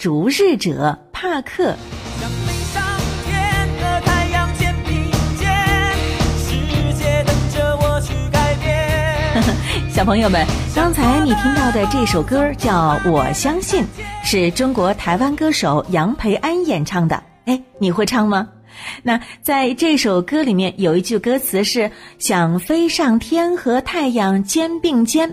逐日者帕克。小朋友们，刚才你听到的这首歌叫《我相信》，是中国台湾歌手杨培安演唱的。哎，你会唱吗？那在这首歌里面有一句歌词是“想飞上天和太阳肩并肩”。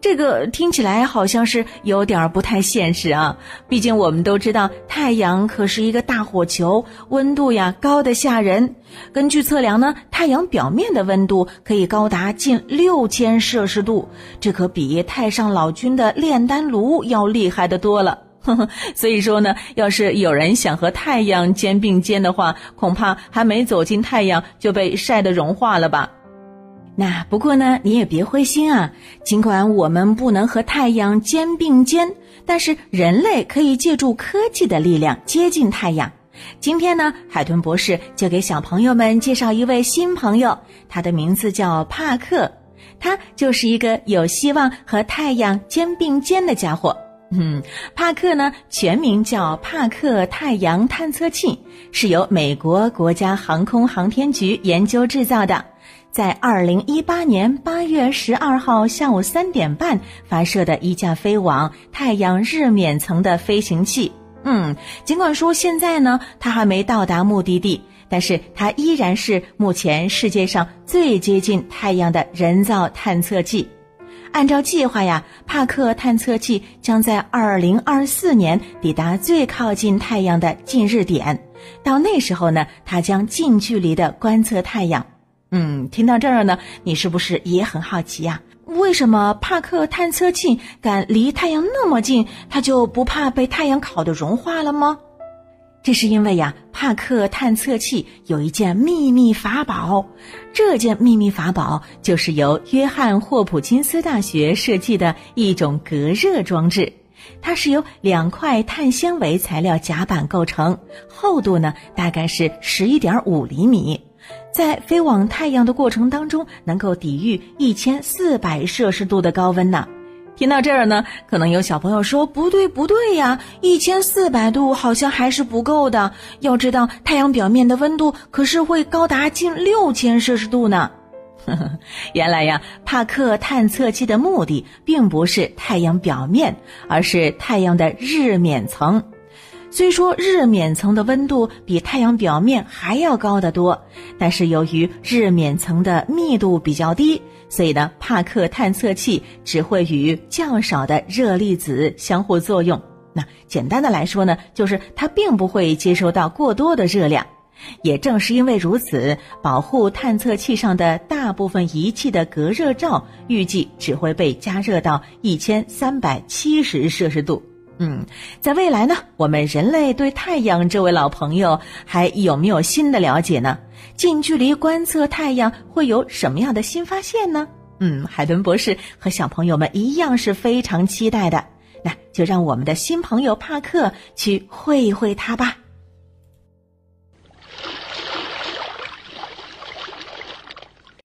这个听起来好像是有点不太现实啊，毕竟我们都知道太阳可是一个大火球，温度呀高的吓人。根据测量呢，太阳表面的温度可以高达近六千摄氏度，这可比太上老君的炼丹炉要厉害的多了。所以说呢，要是有人想和太阳肩并肩的话，恐怕还没走进太阳就被晒得融化了吧。那不过呢，你也别灰心啊。尽管我们不能和太阳肩并肩，但是人类可以借助科技的力量接近太阳。今天呢，海豚博士就给小朋友们介绍一位新朋友，他的名字叫帕克，他就是一个有希望和太阳肩并肩的家伙。嗯，帕克呢，全名叫帕克太阳探测器，是由美国国家航空航天局研究制造的。在二零一八年八月十二号下午三点半发射的一架飞往太阳日冕层的飞行器。嗯，尽管说现在呢，它还没到达目的地，但是它依然是目前世界上最接近太阳的人造探测器。按照计划呀，帕克探测器将在二零二四年抵达最靠近太阳的近日点，到那时候呢，它将近距离的观测太阳。嗯，听到这儿呢，你是不是也很好奇呀？为什么帕克探测器敢离太阳那么近，它就不怕被太阳烤得融化了吗？这是因为呀，帕克探测器有一件秘密法宝，这件秘密法宝就是由约翰霍普金斯大学设计的一种隔热装置，它是由两块碳纤维材料夹板构成，厚度呢大概是十一点五厘米。在飞往太阳的过程当中，能够抵御一千四百摄氏度的高温呢。听到这儿呢，可能有小朋友说：“不对，不对呀，一千四百度好像还是不够的。要知道，太阳表面的温度可是会高达近六千摄氏度呢。”原来呀，帕克探测器的目的并不是太阳表面，而是太阳的日冕层。虽说日冕层的温度比太阳表面还要高得多，但是由于日冕层的密度比较低，所以呢，帕克探测器只会与较少的热粒子相互作用。那简单的来说呢，就是它并不会接收到过多的热量。也正是因为如此，保护探测器上的大部分仪器的隔热罩预计只会被加热到一千三百七十摄氏度。嗯，在未来呢，我们人类对太阳这位老朋友还有没有新的了解呢？近距离观测太阳会有什么样的新发现呢？嗯，海豚博士和小朋友们一样是非常期待的。那就让我们的新朋友帕克去会一会他吧。